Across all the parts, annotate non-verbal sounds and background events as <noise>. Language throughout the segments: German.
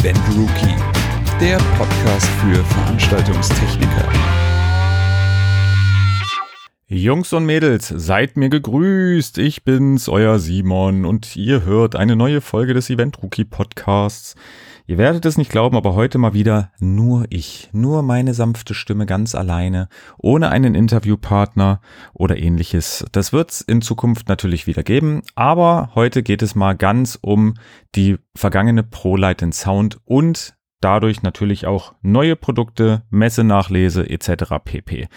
Event Rookie, der Podcast für Veranstaltungstechniker. Jungs und Mädels, seid mir gegrüßt. Ich bin's, euer Simon und ihr hört eine neue Folge des Event Rookie Podcasts. Ihr werdet es nicht glauben, aber heute mal wieder nur ich, nur meine sanfte Stimme ganz alleine, ohne einen Interviewpartner oder ähnliches. Das wird's in Zukunft natürlich wieder geben, aber heute geht es mal ganz um die vergangene ProLight Sound und dadurch natürlich auch neue Produkte, Messenachlese etc. pp.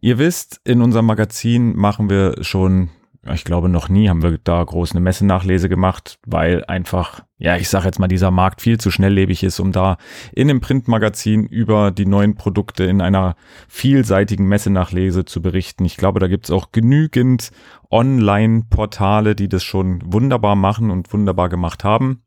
Ihr wisst, in unserem Magazin machen wir schon ich glaube, noch nie haben wir da groß eine Messenachlese gemacht, weil einfach, ja, ich sage jetzt mal, dieser Markt viel zu schnelllebig ist, um da in einem Printmagazin über die neuen Produkte in einer vielseitigen Messenachlese zu berichten. Ich glaube, da gibt's auch genügend Online-Portale, die das schon wunderbar machen und wunderbar gemacht haben.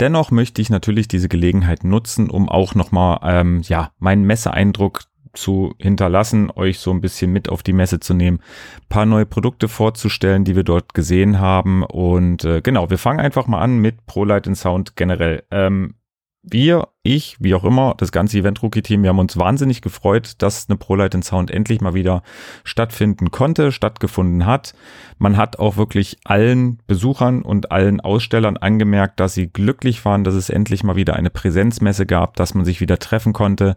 Dennoch möchte ich natürlich diese Gelegenheit nutzen, um auch nochmal ähm, ja, meinen Messeeindruck zu hinterlassen, euch so ein bisschen mit auf die Messe zu nehmen, paar neue Produkte vorzustellen, die wir dort gesehen haben. Und äh, genau, wir fangen einfach mal an mit ProLight Sound generell. Ähm, wir, ich, wie auch immer, das ganze Event Rookie Team, wir haben uns wahnsinnig gefreut, dass eine ProLight Sound endlich mal wieder stattfinden konnte, stattgefunden hat. Man hat auch wirklich allen Besuchern und allen Ausstellern angemerkt, dass sie glücklich waren, dass es endlich mal wieder eine Präsenzmesse gab, dass man sich wieder treffen konnte,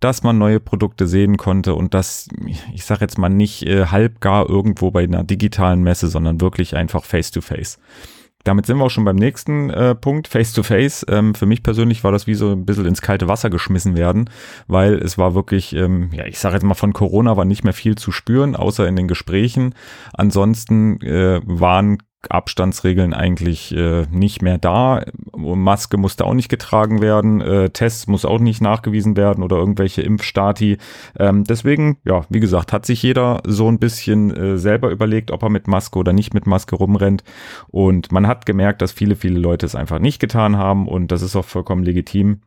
dass man neue Produkte sehen konnte und dass, ich sage jetzt mal nicht äh, halb gar irgendwo bei einer digitalen Messe, sondern wirklich einfach face to face. Damit sind wir auch schon beim nächsten äh, Punkt, Face-to-Face. Ähm, für mich persönlich war das wie so ein bisschen ins kalte Wasser geschmissen werden, weil es war wirklich, ähm, ja, ich sage jetzt mal von Corona war nicht mehr viel zu spüren, außer in den Gesprächen. Ansonsten äh, waren Abstandsregeln eigentlich äh, nicht mehr da. Maske musste auch nicht getragen werden, äh, Tests muss auch nicht nachgewiesen werden oder irgendwelche Impfstati. Ähm, deswegen, ja, wie gesagt, hat sich jeder so ein bisschen äh, selber überlegt, ob er mit Maske oder nicht mit Maske rumrennt. Und man hat gemerkt, dass viele, viele Leute es einfach nicht getan haben und das ist auch vollkommen legitim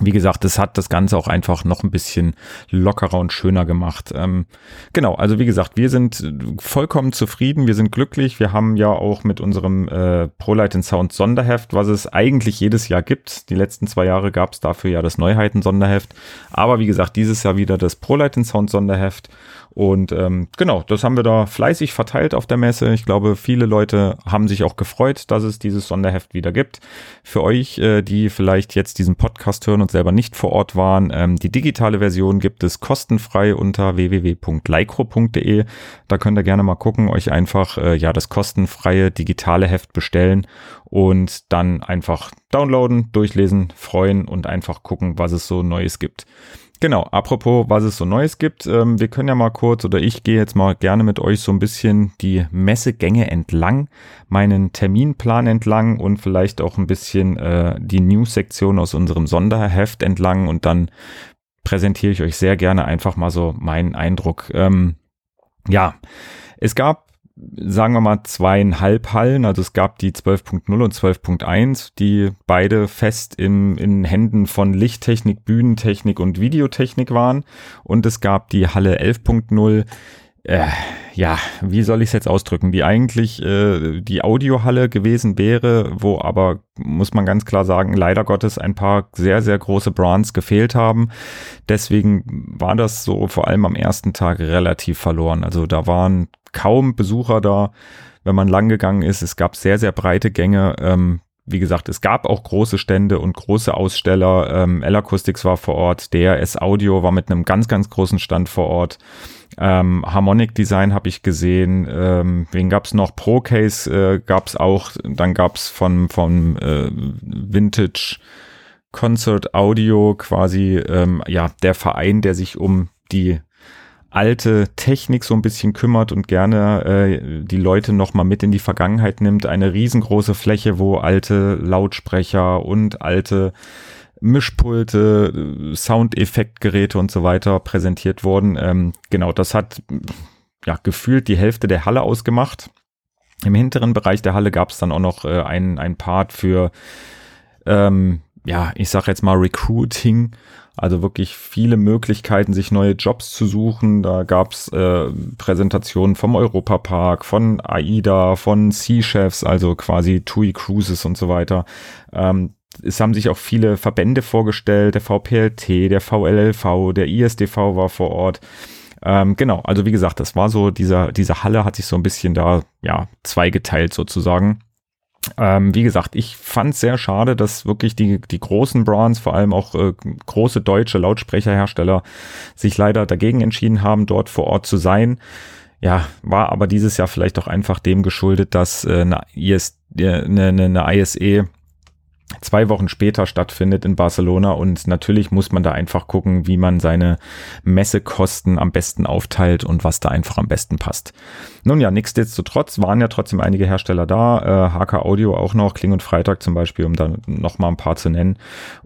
wie gesagt, das hat das Ganze auch einfach noch ein bisschen lockerer und schöner gemacht. Ähm, genau, also wie gesagt, wir sind vollkommen zufrieden, wir sind glücklich. Wir haben ja auch mit unserem äh, ProLight Sound Sonderheft, was es eigentlich jedes Jahr gibt. Die letzten zwei Jahre gab es dafür ja das Neuheiten Sonderheft. Aber wie gesagt, dieses Jahr wieder das ProLight Sound Sonderheft. Und ähm, genau, das haben wir da fleißig verteilt auf der Messe. Ich glaube, viele Leute haben sich auch gefreut, dass es dieses Sonderheft wieder gibt. Für euch, äh, die vielleicht jetzt diesen Podcast hören und selber nicht vor Ort waren, ähm, die digitale Version gibt es kostenfrei unter www.lycro.de. Da könnt ihr gerne mal gucken, euch einfach äh, ja das kostenfreie digitale Heft bestellen und dann einfach downloaden, durchlesen, freuen und einfach gucken, was es so Neues gibt. Genau, apropos, was es so Neues gibt, ähm, wir können ja mal kurz oder ich gehe jetzt mal gerne mit euch so ein bisschen die Messegänge entlang, meinen Terminplan entlang und vielleicht auch ein bisschen äh, die News-Sektion aus unserem Sonderheft entlang und dann präsentiere ich euch sehr gerne einfach mal so meinen Eindruck. Ähm, ja, es gab sagen wir mal, zweieinhalb Hallen. Also es gab die 12.0 und 12.1, die beide fest in, in Händen von Lichttechnik, Bühnentechnik und Videotechnik waren. Und es gab die Halle 11.0, äh, ja, wie soll ich es jetzt ausdrücken, die eigentlich äh, die Audiohalle gewesen wäre, wo aber, muss man ganz klar sagen, leider Gottes ein paar sehr, sehr große Brands gefehlt haben. Deswegen war das so vor allem am ersten Tag relativ verloren. Also da waren kaum Besucher da, wenn man lang gegangen ist. Es gab sehr, sehr breite Gänge. Ähm, wie gesagt, es gab auch große Stände und große Aussteller. Ähm, L-Acoustics war vor Ort, DRS Audio war mit einem ganz, ganz großen Stand vor Ort. Ähm, Harmonic Design habe ich gesehen. Ähm, wen gab's noch? Procase äh, gab's auch. Dann gab's von von äh, Vintage Concert Audio quasi ähm, ja der Verein, der sich um die alte Technik so ein bisschen kümmert und gerne äh, die Leute noch mal mit in die Vergangenheit nimmt. Eine riesengroße Fläche, wo alte Lautsprecher und alte Mischpulte, Soundeffektgeräte und so weiter präsentiert wurden. Ähm, genau, das hat ja gefühlt die Hälfte der Halle ausgemacht. Im hinteren Bereich der Halle gab es dann auch noch äh, ein, ein Part für, ähm, ja, ich sag jetzt mal Recruiting also wirklich viele Möglichkeiten, sich neue Jobs zu suchen. Da gab's äh, Präsentationen vom Europapark, von AIDA, von Sea Chefs, also quasi TUI Cruises und so weiter. Ähm, es haben sich auch viele Verbände vorgestellt, der VPLT, der VLLV, der ISDV war vor Ort. Ähm, genau, also wie gesagt, das war so, dieser, diese Halle hat sich so ein bisschen da, ja, zweigeteilt sozusagen. Ähm, wie gesagt, ich fand es sehr schade, dass wirklich die, die großen Brands, vor allem auch äh, große deutsche Lautsprecherhersteller, sich leider dagegen entschieden haben, dort vor Ort zu sein. Ja, war aber dieses Jahr vielleicht auch einfach dem geschuldet, dass äh, eine, IS, äh, eine, eine ISE zwei Wochen später stattfindet in Barcelona und natürlich muss man da einfach gucken, wie man seine Messekosten am besten aufteilt und was da einfach am besten passt. Nun ja, nichtsdestotrotz waren ja trotzdem einige Hersteller da, äh, HK Audio auch noch, Kling und Freitag zum Beispiel, um da noch mal ein paar zu nennen.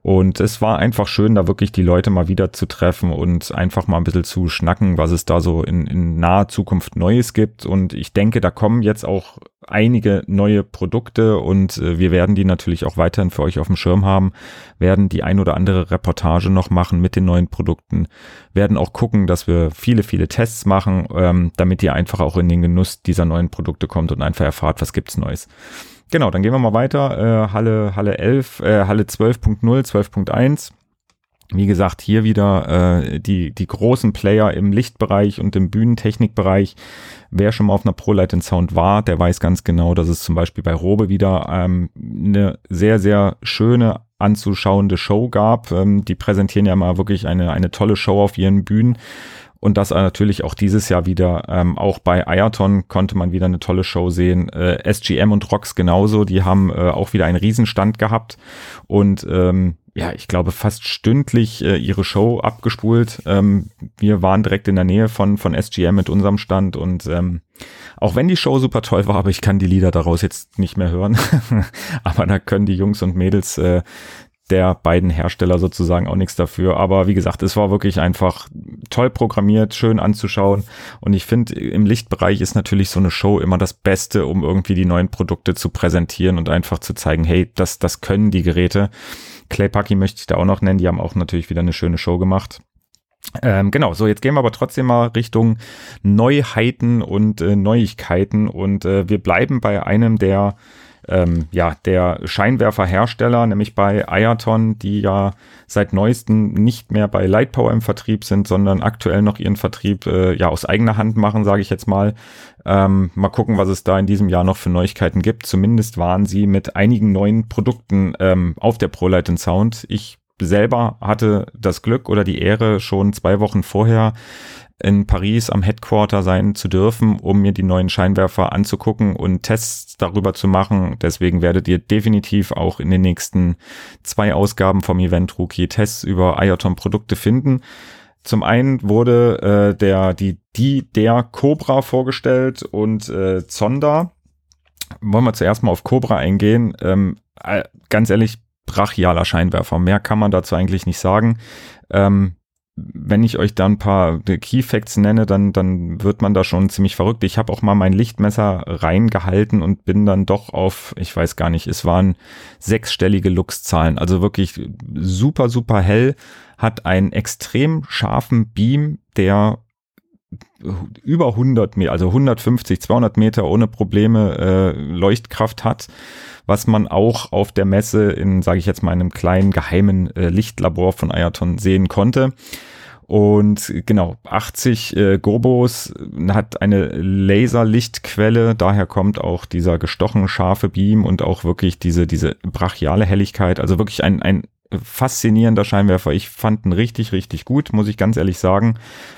Und es war einfach schön, da wirklich die Leute mal wieder zu treffen und einfach mal ein bisschen zu schnacken, was es da so in, in naher Zukunft Neues gibt. Und ich denke, da kommen jetzt auch einige neue Produkte und äh, wir werden die natürlich auch weiterhin für euch auf dem Schirm haben, werden die ein oder andere Reportage noch machen mit den neuen Produkten, werden auch gucken, dass wir viele, viele Tests machen, ähm, damit ihr einfach auch in den Genuss dieser neuen Produkte kommt und einfach erfahrt, was gibt's Neues. Genau, dann gehen wir mal weiter. Äh, Halle, Halle 11, äh, Halle 12.0, 12.1. Wie gesagt, hier wieder äh, die, die großen Player im Lichtbereich und im Bühnentechnikbereich. Wer schon mal auf einer ProLight Sound war, der weiß ganz genau, dass es zum Beispiel bei Robe wieder ähm, eine sehr, sehr schöne anzuschauende Show gab. Ähm, die präsentieren ja mal wirklich eine, eine tolle Show auf ihren Bühnen. Und das natürlich auch dieses Jahr wieder, ähm, auch bei Ayaton konnte man wieder eine tolle Show sehen. Äh, SGM und Rox genauso, die haben äh, auch wieder einen Riesenstand gehabt. Und ähm, ja, ich glaube, fast stündlich äh, ihre Show abgespult. Ähm, wir waren direkt in der Nähe von, von SGM mit unserem Stand und ähm, auch wenn die Show super toll war, aber ich kann die Lieder daraus jetzt nicht mehr hören. <laughs> aber da können die Jungs und Mädels äh, der beiden Hersteller sozusagen auch nichts dafür. Aber wie gesagt, es war wirklich einfach toll programmiert, schön anzuschauen. Und ich finde, im Lichtbereich ist natürlich so eine Show immer das Beste, um irgendwie die neuen Produkte zu präsentieren und einfach zu zeigen, hey, das, das können die Geräte. Claypucky möchte ich da auch noch nennen. Die haben auch natürlich wieder eine schöne Show gemacht. Ähm, genau, so jetzt gehen wir aber trotzdem mal Richtung Neuheiten und äh, Neuigkeiten und äh, wir bleiben bei einem der ähm, ja, der Scheinwerferhersteller, nämlich bei Ayaton, die ja seit neuestem nicht mehr bei Lightpower im Vertrieb sind, sondern aktuell noch ihren Vertrieb äh, ja aus eigener Hand machen, sage ich jetzt mal. Ähm, mal gucken, was es da in diesem Jahr noch für Neuigkeiten gibt. Zumindest waren sie mit einigen neuen Produkten ähm, auf der ProLight Sound. Ich selber hatte das Glück oder die Ehre, schon zwei Wochen vorher in Paris am Headquarter sein zu dürfen, um mir die neuen Scheinwerfer anzugucken und Tests darüber zu machen. Deswegen werdet ihr definitiv auch in den nächsten zwei Ausgaben vom Event Rookie Tests über IOTON Produkte finden. Zum einen wurde äh, der die die der Cobra vorgestellt und äh, Zonda. Wollen wir zuerst mal auf Cobra eingehen. Ähm, äh, ganz ehrlich, brachialer Scheinwerfer. Mehr kann man dazu eigentlich nicht sagen. Ähm, wenn ich euch da ein paar Key Facts nenne, dann, dann wird man da schon ziemlich verrückt. Ich habe auch mal mein Lichtmesser reingehalten und bin dann doch auf, ich weiß gar nicht, es waren sechsstellige Lux-Zahlen. Also wirklich super, super hell, hat einen extrem scharfen Beam, der über 100 Meter, also 150, 200 Meter ohne Probleme äh, Leuchtkraft hat, was man auch auf der Messe in, sage ich jetzt mal, einem kleinen geheimen äh, Lichtlabor von Ayaton sehen konnte. Und genau, 80 äh, Gobos hat eine Laserlichtquelle, daher kommt auch dieser gestochen scharfe Beam und auch wirklich diese, diese brachiale Helligkeit. Also wirklich ein, ein faszinierender Scheinwerfer. Ich fand ihn richtig, richtig gut, muss ich ganz ehrlich sagen.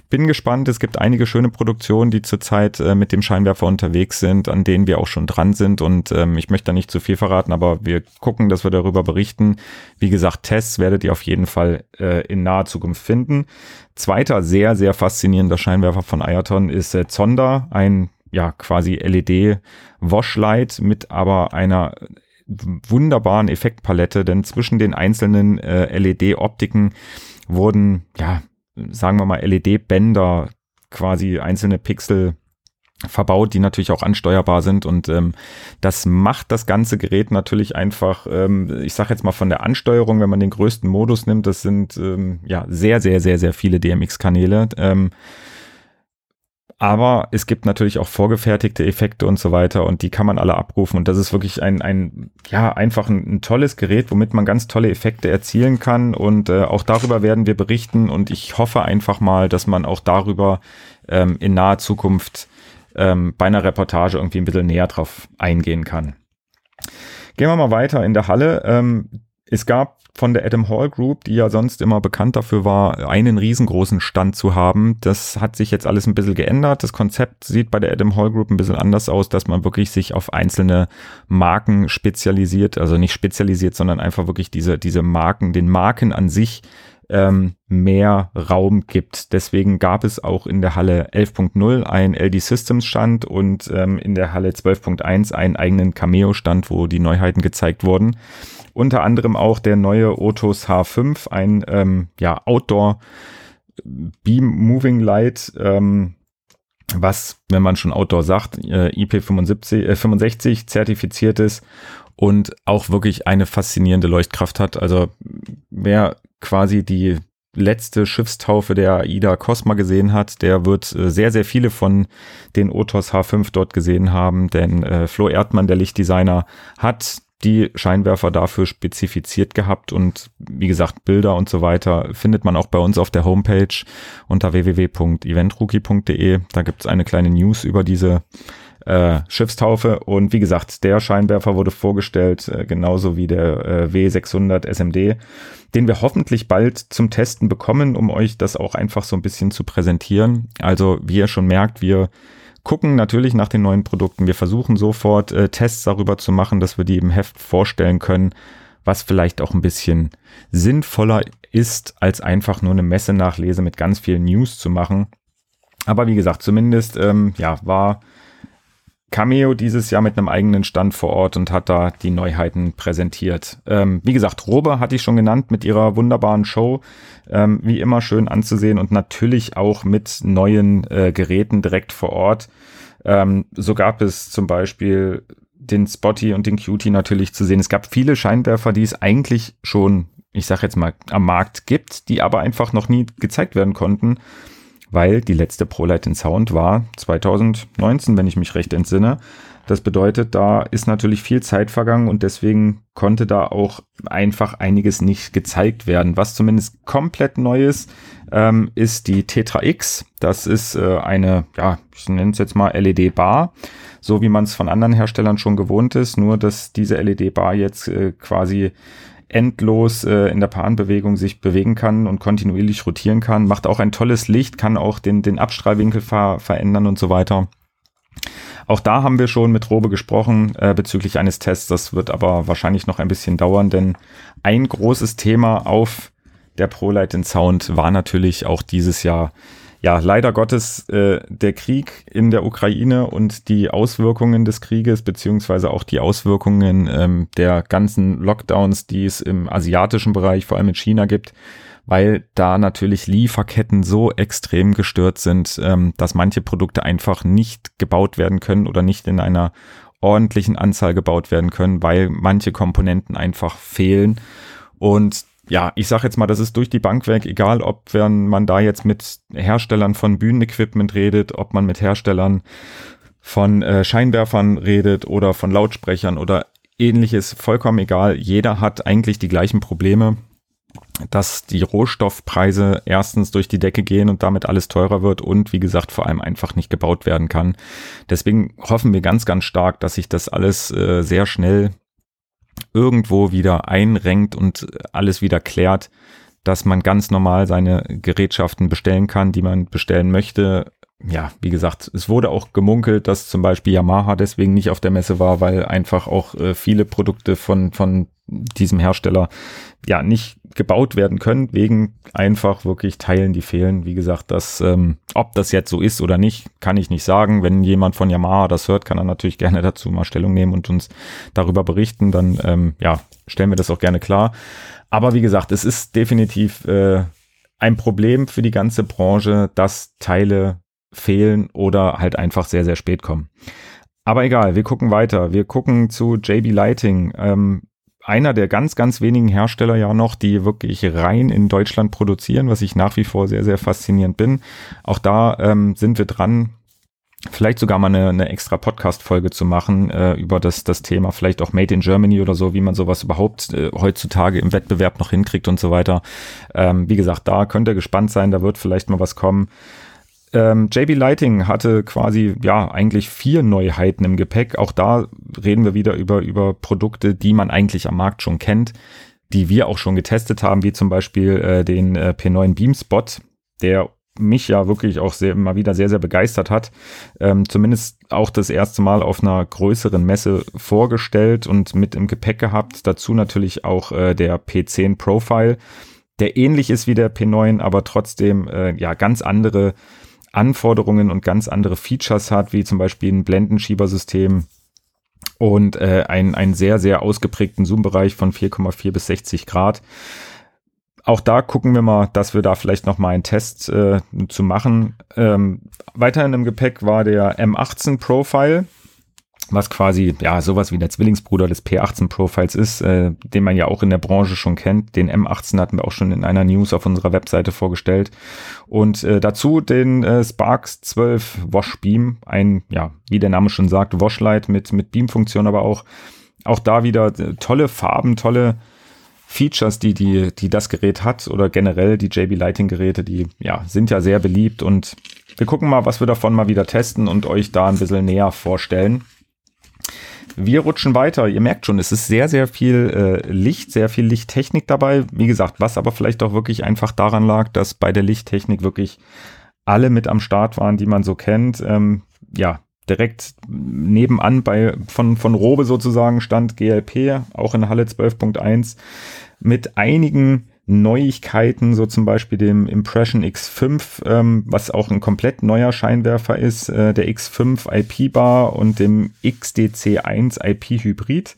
Bin gespannt. Es gibt einige schöne Produktionen, die zurzeit äh, mit dem Scheinwerfer unterwegs sind, an denen wir auch schon dran sind. Und ähm, ich möchte da nicht zu viel verraten, aber wir gucken, dass wir darüber berichten. Wie gesagt, Tests werdet ihr auf jeden Fall äh, in naher Zukunft finden. Zweiter sehr, sehr faszinierender Scheinwerfer von Ayaton ist äh, Zonda, ein ja quasi LED Washlight mit aber einer wunderbaren Effektpalette, denn zwischen den einzelnen äh, LED-Optiken wurden, ja, sagen wir mal, LED-Bänder, quasi einzelne Pixel verbaut, die natürlich auch ansteuerbar sind und ähm, das macht das ganze Gerät natürlich einfach, ähm, ich sage jetzt mal von der Ansteuerung, wenn man den größten Modus nimmt, das sind ähm, ja sehr, sehr, sehr, sehr viele DMX-Kanäle. Ähm, Aber es gibt natürlich auch vorgefertigte Effekte und so weiter und die kann man alle abrufen. Und das ist wirklich ein, ein ja, einfach ein, ein tolles Gerät, womit man ganz tolle Effekte erzielen kann. Und äh, auch darüber werden wir berichten. Und ich hoffe einfach mal, dass man auch darüber ähm, in naher Zukunft ähm, bei einer Reportage irgendwie ein bisschen näher drauf eingehen kann. Gehen wir mal weiter in der Halle. Ähm, es gab von der Adam Hall Group, die ja sonst immer bekannt dafür war, einen riesengroßen Stand zu haben. Das hat sich jetzt alles ein bisschen geändert. Das Konzept sieht bei der Adam Hall Group ein bisschen anders aus, dass man wirklich sich auf einzelne Marken spezialisiert, also nicht spezialisiert, sondern einfach wirklich diese, diese Marken, den Marken an sich ähm, mehr Raum gibt. Deswegen gab es auch in der Halle 11.0 ein LD Systems Stand und ähm, in der Halle 12.1 einen eigenen Cameo Stand, wo die Neuheiten gezeigt wurden. Unter anderem auch der neue Otos H5, ein ähm, ja, Outdoor Beam Moving Light, ähm, was, wenn man schon Outdoor sagt, äh, IP65 äh, 65 zertifiziert ist und auch wirklich eine faszinierende Leuchtkraft hat. Also wer quasi die letzte Schiffstaufe der AIDA Cosma gesehen hat, der wird äh, sehr, sehr viele von den Otos H5 dort gesehen haben, denn äh, Flo Erdmann, der Lichtdesigner, hat die Scheinwerfer dafür spezifiziert gehabt und wie gesagt, Bilder und so weiter findet man auch bei uns auf der Homepage unter www.eventrookie.de. Da gibt es eine kleine News über diese äh, Schiffstaufe und wie gesagt, der Scheinwerfer wurde vorgestellt, äh, genauso wie der äh, W600 SMD, den wir hoffentlich bald zum Testen bekommen, um euch das auch einfach so ein bisschen zu präsentieren. Also wie ihr schon merkt, wir gucken natürlich nach den neuen Produkten. Wir versuchen sofort äh, Tests darüber zu machen, dass wir die im Heft vorstellen können, was vielleicht auch ein bisschen sinnvoller ist, als einfach nur eine Messe-Nachlese mit ganz vielen News zu machen. Aber wie gesagt, zumindest ähm, ja, war Cameo dieses Jahr mit einem eigenen Stand vor Ort und hat da die Neuheiten präsentiert. Ähm, wie gesagt, Robe hatte ich schon genannt mit ihrer wunderbaren Show. Ähm, wie immer schön anzusehen und natürlich auch mit neuen äh, Geräten direkt vor Ort. Ähm, so gab es zum Beispiel den Spotty und den Cutie natürlich zu sehen. Es gab viele Scheinwerfer, die es eigentlich schon, ich sag jetzt mal, am Markt gibt, die aber einfach noch nie gezeigt werden konnten weil die letzte ProLight in Sound war 2019, wenn ich mich recht entsinne. Das bedeutet, da ist natürlich viel Zeit vergangen und deswegen konnte da auch einfach einiges nicht gezeigt werden. Was zumindest komplett neu ist, ähm, ist die Tetra X. Das ist äh, eine, ja, ich nenne es jetzt mal LED-Bar, so wie man es von anderen Herstellern schon gewohnt ist, nur dass diese LED-Bar jetzt äh, quasi endlos äh, in der Bahnbewegung sich bewegen kann und kontinuierlich rotieren kann, macht auch ein tolles Licht, kann auch den, den Abstrahlwinkel ver verändern und so weiter. Auch da haben wir schon mit Robe gesprochen äh, bezüglich eines Tests. Das wird aber wahrscheinlich noch ein bisschen dauern, denn ein großes Thema auf der ProLight in Sound war natürlich auch dieses Jahr ja, leider Gottes äh, der Krieg in der Ukraine und die Auswirkungen des Krieges, beziehungsweise auch die Auswirkungen ähm, der ganzen Lockdowns, die es im asiatischen Bereich, vor allem in China gibt, weil da natürlich Lieferketten so extrem gestört sind, ähm, dass manche Produkte einfach nicht gebaut werden können oder nicht in einer ordentlichen Anzahl gebaut werden können, weil manche Komponenten einfach fehlen. Und ja, ich sage jetzt mal, das ist durch die Bank weg, egal ob man da jetzt mit Herstellern von Bühnenequipment redet, ob man mit Herstellern von äh, Scheinwerfern redet oder von Lautsprechern oder ähnliches, vollkommen egal. Jeder hat eigentlich die gleichen Probleme, dass die Rohstoffpreise erstens durch die Decke gehen und damit alles teurer wird und wie gesagt vor allem einfach nicht gebaut werden kann. Deswegen hoffen wir ganz, ganz stark, dass sich das alles äh, sehr schnell irgendwo wieder einrenkt und alles wieder klärt, dass man ganz normal seine Gerätschaften bestellen kann, die man bestellen möchte. Ja, wie gesagt, es wurde auch gemunkelt, dass zum Beispiel Yamaha deswegen nicht auf der Messe war, weil einfach auch äh, viele Produkte von, von diesem Hersteller ja nicht gebaut werden können, wegen einfach wirklich Teilen, die fehlen. Wie gesagt, das, ähm, ob das jetzt so ist oder nicht, kann ich nicht sagen. Wenn jemand von Yamaha das hört, kann er natürlich <laughs> gerne dazu mal Stellung nehmen und uns darüber berichten. Dann ähm, ja, stellen wir das auch gerne klar. Aber wie gesagt, es ist definitiv äh, ein Problem für die ganze Branche, dass Teile fehlen oder halt einfach sehr, sehr spät kommen. Aber egal, wir gucken weiter. Wir gucken zu JB Lighting. Ähm, einer der ganz, ganz wenigen Hersteller ja noch, die wirklich rein in Deutschland produzieren, was ich nach wie vor sehr, sehr faszinierend bin. Auch da ähm, sind wir dran, vielleicht sogar mal eine, eine extra Podcast-Folge zu machen äh, über das, das Thema, vielleicht auch Made in Germany oder so, wie man sowas überhaupt äh, heutzutage im Wettbewerb noch hinkriegt und so weiter. Ähm, wie gesagt, da könnt ihr gespannt sein, da wird vielleicht mal was kommen. Ähm, JB Lighting hatte quasi, ja, eigentlich vier Neuheiten im Gepäck. Auch da reden wir wieder über, über Produkte, die man eigentlich am Markt schon kennt, die wir auch schon getestet haben, wie zum Beispiel äh, den äh, P9 Beam Spot, der mich ja wirklich auch sehr, mal wieder sehr, sehr begeistert hat. Ähm, zumindest auch das erste Mal auf einer größeren Messe vorgestellt und mit im Gepäck gehabt. Dazu natürlich auch äh, der P10 Profile, der ähnlich ist wie der P9, aber trotzdem äh, ja ganz andere Anforderungen und ganz andere Features hat, wie zum Beispiel ein Blendenschiebersystem und äh, ein, einen sehr, sehr ausgeprägten Zoom-Bereich von 4,4 bis 60 Grad auch da gucken wir mal, dass wir da vielleicht noch mal einen Test äh, zu machen. Ähm, weiterhin im Gepäck war der M18 Profile, was quasi ja sowas wie der Zwillingsbruder des P18 Profiles ist, äh, den man ja auch in der Branche schon kennt. Den M18 hatten wir auch schon in einer News auf unserer Webseite vorgestellt. Und äh, dazu den äh, Sparks 12 Wash Beam, ein ja wie der Name schon sagt Washlight mit mit Beam-Funktion, aber auch auch da wieder äh, tolle Farben, tolle Features, die, die, die das Gerät hat oder generell die JB Lighting Geräte, die ja, sind ja sehr beliebt und wir gucken mal, was wir davon mal wieder testen und euch da ein bisschen näher vorstellen. Wir rutschen weiter. Ihr merkt schon, es ist sehr, sehr viel äh, Licht, sehr viel Lichttechnik dabei. Wie gesagt, was aber vielleicht auch wirklich einfach daran lag, dass bei der Lichttechnik wirklich alle mit am Start waren, die man so kennt. Ähm, ja, direkt nebenan bei, von, von Robe sozusagen stand GLP, auch in Halle 12.1, mit einigen Neuigkeiten, so zum Beispiel dem Impression X5, ähm, was auch ein komplett neuer Scheinwerfer ist, äh, der X5 IP Bar und dem XDC1 IP Hybrid.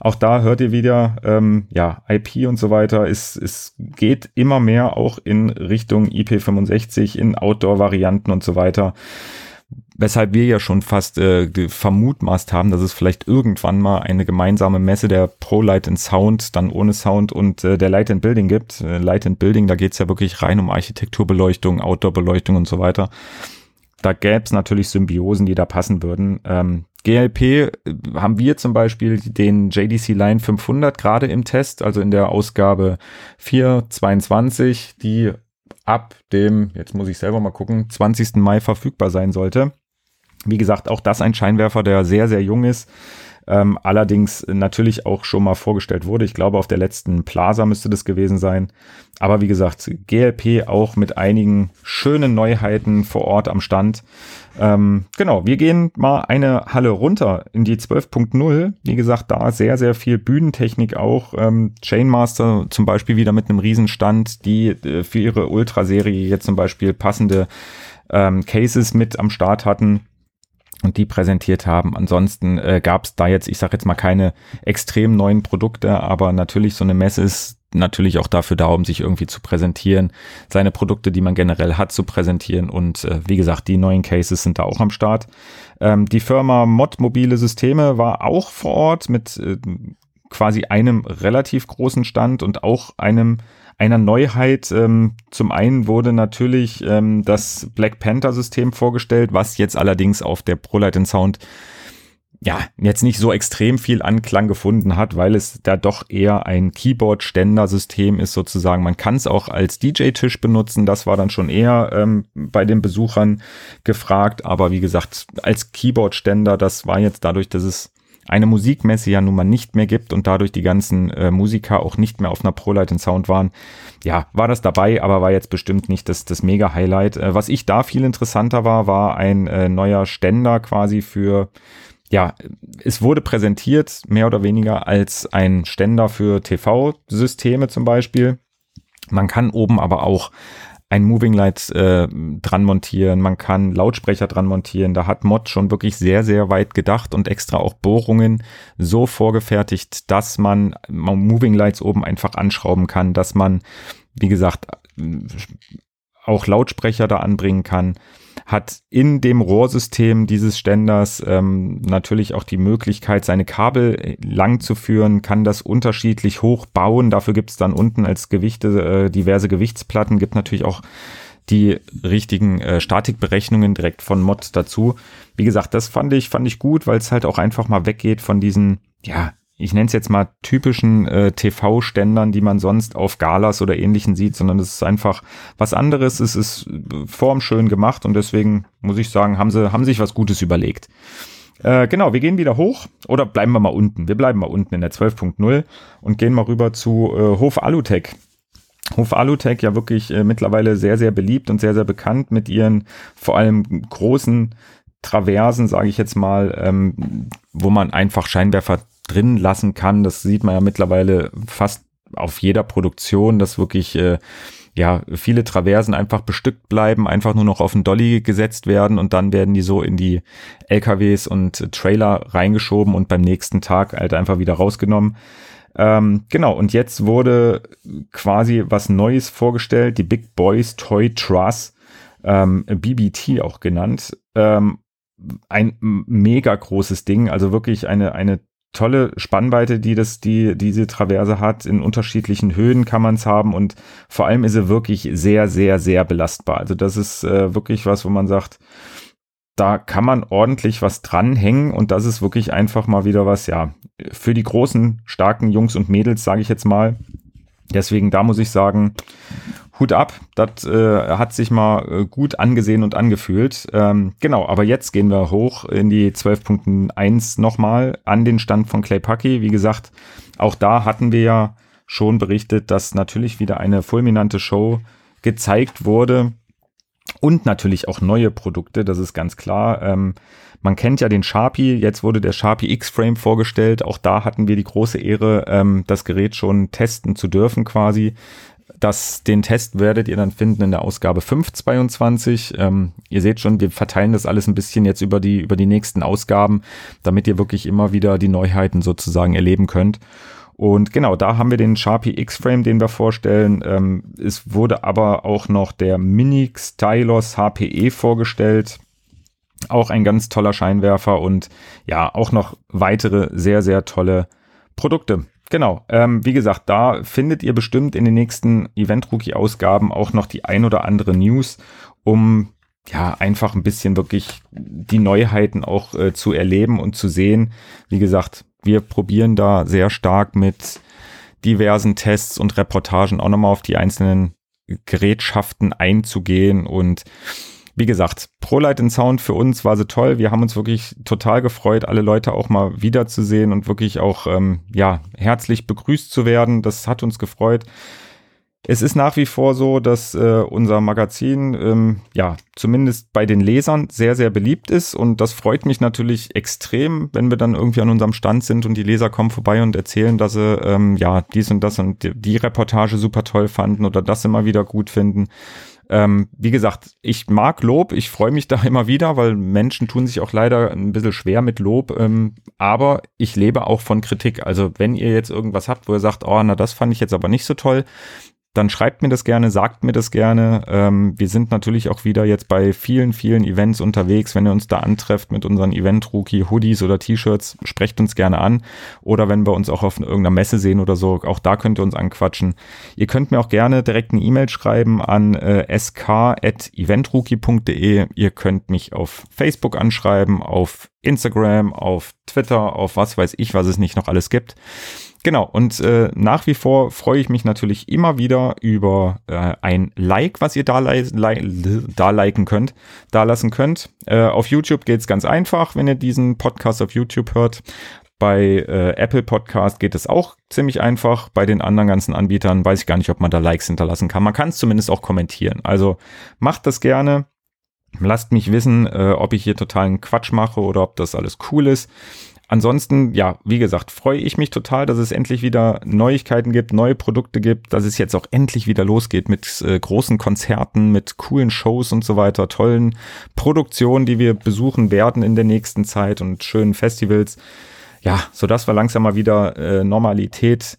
Auch da hört ihr wieder, ähm, ja, IP und so weiter. Es, es geht immer mehr auch in Richtung IP65, in Outdoor-Varianten und so weiter weshalb wir ja schon fast äh, vermutmaßt haben, dass es vielleicht irgendwann mal eine gemeinsame Messe der Pro Light and Sound, dann ohne Sound und äh, der Light and Building gibt. Äh, Light and Building, da geht's ja wirklich rein um Architekturbeleuchtung, Outdoorbeleuchtung und so weiter. Da gäbe es natürlich Symbiosen, die da passen würden. Ähm, GLP äh, haben wir zum Beispiel den JDC Line 500 gerade im Test, also in der Ausgabe 422, die ab dem, jetzt muss ich selber mal gucken, 20. Mai verfügbar sein sollte. Wie gesagt, auch das ein Scheinwerfer, der sehr, sehr jung ist. Ähm, allerdings natürlich auch schon mal vorgestellt wurde. Ich glaube, auf der letzten Plaza müsste das gewesen sein. Aber wie gesagt, GLP auch mit einigen schönen Neuheiten vor Ort am Stand. Ähm, genau, wir gehen mal eine Halle runter in die 12.0. Wie gesagt, da sehr, sehr viel Bühnentechnik auch. Ähm, Chainmaster zum Beispiel wieder mit einem Riesenstand, die äh, für ihre Ultra-Serie jetzt zum Beispiel passende ähm, Cases mit am Start hatten und die präsentiert haben. Ansonsten äh, gab es da jetzt, ich sage jetzt mal, keine extrem neuen Produkte, aber natürlich so eine Messe ist natürlich auch dafür da, um sich irgendwie zu präsentieren, seine Produkte, die man generell hat, zu präsentieren. Und äh, wie gesagt, die neuen Cases sind da auch am Start. Ähm, die Firma Mod Mobile Systeme war auch vor Ort mit äh, quasi einem relativ großen Stand und auch einem einer Neuheit. Ähm, zum einen wurde natürlich ähm, das Black Panther System vorgestellt, was jetzt allerdings auf der ProLight Sound ja, jetzt nicht so extrem viel Anklang gefunden hat, weil es da doch eher ein Keyboard-Ständer-System ist sozusagen. Man kann es auch als DJ-Tisch benutzen, das war dann schon eher ähm, bei den Besuchern gefragt, aber wie gesagt, als Keyboard-Ständer, das war jetzt dadurch, dass es eine Musikmesse ja nun mal nicht mehr gibt und dadurch die ganzen äh, Musiker auch nicht mehr auf einer ProLight Sound waren, ja, war das dabei, aber war jetzt bestimmt nicht das, das Mega-Highlight. Äh, was ich da viel interessanter war, war ein äh, neuer Ständer quasi für ja, es wurde präsentiert, mehr oder weniger als ein Ständer für TV-Systeme zum Beispiel. Man kann oben aber auch ein Moving Light äh, dran montieren, man kann Lautsprecher dran montieren. Da hat Mod schon wirklich sehr, sehr weit gedacht und extra auch Bohrungen so vorgefertigt, dass man Moving Lights oben einfach anschrauben kann, dass man, wie gesagt, auch Lautsprecher da anbringen kann hat in dem Rohrsystem dieses Ständers ähm, natürlich auch die Möglichkeit, seine Kabel äh, lang zu führen, kann das unterschiedlich hoch bauen. Dafür gibt es dann unten als Gewichte äh, diverse Gewichtsplatten, gibt natürlich auch die richtigen äh, Statikberechnungen direkt von Mod dazu. Wie gesagt, das fand ich, fand ich gut, weil es halt auch einfach mal weggeht von diesen, ja, ich nenne es jetzt mal typischen äh, TV-Ständern, die man sonst auf Galas oder ähnlichen sieht, sondern es ist einfach was anderes. Es ist formschön gemacht und deswegen muss ich sagen, haben sie, haben sich was Gutes überlegt. Äh, genau, wir gehen wieder hoch oder bleiben wir mal unten. Wir bleiben mal unten in der 12.0 und gehen mal rüber zu äh, Hof Alutech. Hof Alutech ja wirklich äh, mittlerweile sehr, sehr beliebt und sehr, sehr bekannt mit ihren vor allem großen Traversen, sage ich jetzt mal, ähm, wo man einfach Scheinwerfer drin lassen kann. Das sieht man ja mittlerweile fast auf jeder Produktion, dass wirklich äh, ja viele Traversen einfach bestückt bleiben, einfach nur noch auf den Dolly gesetzt werden und dann werden die so in die LKWs und Trailer reingeschoben und beim nächsten Tag halt einfach wieder rausgenommen. Ähm, genau, und jetzt wurde quasi was Neues vorgestellt, die Big Boys Toy Truss, ähm, BBT auch genannt. Ähm, ein mega großes Ding, also wirklich eine, eine tolle Spannweite, die das, die diese Traverse hat. In unterschiedlichen Höhen kann man es haben und vor allem ist sie wirklich sehr, sehr, sehr belastbar. Also das ist äh, wirklich was, wo man sagt, da kann man ordentlich was dranhängen und das ist wirklich einfach mal wieder was, ja, für die großen, starken Jungs und Mädels, sage ich jetzt mal. Deswegen, da muss ich sagen, Hut ab, das äh, hat sich mal äh, gut angesehen und angefühlt. Ähm, genau, aber jetzt gehen wir hoch in die 12.1 nochmal an den Stand von Clay Pucky. Wie gesagt, auch da hatten wir ja schon berichtet, dass natürlich wieder eine fulminante Show gezeigt wurde und natürlich auch neue Produkte, das ist ganz klar. Ähm, man kennt ja den Sharpie, jetzt wurde der Sharpie X-Frame vorgestellt. Auch da hatten wir die große Ehre, ähm, das Gerät schon testen zu dürfen quasi. Das, den Test werdet ihr dann finden in der Ausgabe 522. Ähm, ihr seht schon, wir verteilen das alles ein bisschen jetzt über die, über die nächsten Ausgaben, damit ihr wirklich immer wieder die Neuheiten sozusagen erleben könnt. Und genau, da haben wir den Sharpie X-Frame, den wir vorstellen. Ähm, es wurde aber auch noch der Mini Stylos HPE vorgestellt. Auch ein ganz toller Scheinwerfer und ja, auch noch weitere sehr, sehr tolle Produkte. Genau, ähm, wie gesagt, da findet ihr bestimmt in den nächsten Event-Rookie-Ausgaben auch noch die ein oder andere News, um ja einfach ein bisschen wirklich die Neuheiten auch äh, zu erleben und zu sehen. Wie gesagt, wir probieren da sehr stark mit diversen Tests und Reportagen auch nochmal auf die einzelnen Gerätschaften einzugehen und wie gesagt, ProLight and Sound für uns war so toll. Wir haben uns wirklich total gefreut, alle Leute auch mal wiederzusehen und wirklich auch ähm, ja herzlich begrüßt zu werden. Das hat uns gefreut. Es ist nach wie vor so, dass äh, unser Magazin ähm, ja zumindest bei den Lesern sehr, sehr beliebt ist und das freut mich natürlich extrem, wenn wir dann irgendwie an unserem Stand sind und die Leser kommen vorbei und erzählen, dass sie ähm, ja dies und das und die Reportage super toll fanden oder das immer wieder gut finden. Ähm, wie gesagt, ich mag Lob, ich freue mich da <laughs> immer wieder, weil Menschen tun sich auch leider ein bisschen schwer mit Lob, ähm, aber ich lebe auch von Kritik. Also wenn ihr jetzt irgendwas habt, wo ihr sagt, oh, na, das fand ich jetzt aber nicht so toll, dann schreibt mir das gerne, sagt mir das gerne. Ähm, wir sind natürlich auch wieder jetzt bei vielen, vielen Events unterwegs. Wenn ihr uns da antrefft mit unseren Event-Rookie-Hoodies oder T-Shirts, sprecht uns gerne an. Oder wenn wir uns auch auf irgendeiner Messe sehen oder so, auch da könnt ihr uns anquatschen. Ihr könnt mir auch gerne direkt eine E-Mail schreiben an äh, sk.eventrookie.de. Ihr könnt mich auf Facebook anschreiben, auf Instagram, auf Twitter, auf was weiß ich, was es nicht noch alles gibt. Genau, und äh, nach wie vor freue ich mich natürlich immer wieder über äh, ein Like, was ihr da, li li da liken könnt, da lassen könnt. Äh, auf YouTube geht's ganz einfach, wenn ihr diesen Podcast auf YouTube hört. Bei äh, Apple Podcast geht es auch ziemlich einfach. Bei den anderen ganzen Anbietern weiß ich gar nicht, ob man da Likes hinterlassen kann. Man kann es zumindest auch kommentieren. Also macht das gerne. Lasst mich wissen, äh, ob ich hier totalen Quatsch mache oder ob das alles cool ist. Ansonsten, ja, wie gesagt, freue ich mich total, dass es endlich wieder Neuigkeiten gibt, neue Produkte gibt, dass es jetzt auch endlich wieder losgeht mit äh, großen Konzerten, mit coolen Shows und so weiter, tollen Produktionen, die wir besuchen werden in der nächsten Zeit und schönen Festivals. Ja, so dass wir langsam mal wieder äh, Normalität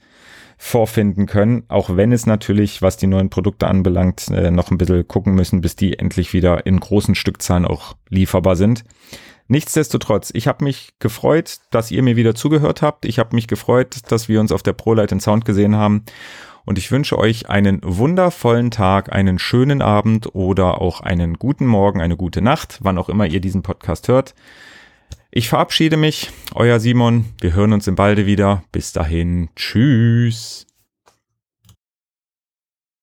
vorfinden können, auch wenn es natürlich, was die neuen Produkte anbelangt, äh, noch ein bisschen gucken müssen, bis die endlich wieder in großen Stückzahlen auch lieferbar sind. Nichtsdestotrotz, ich habe mich gefreut, dass ihr mir wieder zugehört habt. Ich habe mich gefreut, dass wir uns auf der ProLight Sound gesehen haben. Und ich wünsche euch einen wundervollen Tag, einen schönen Abend oder auch einen guten Morgen, eine gute Nacht, wann auch immer ihr diesen Podcast hört. Ich verabschiede mich, euer Simon. Wir hören uns im Balde wieder. Bis dahin. Tschüss.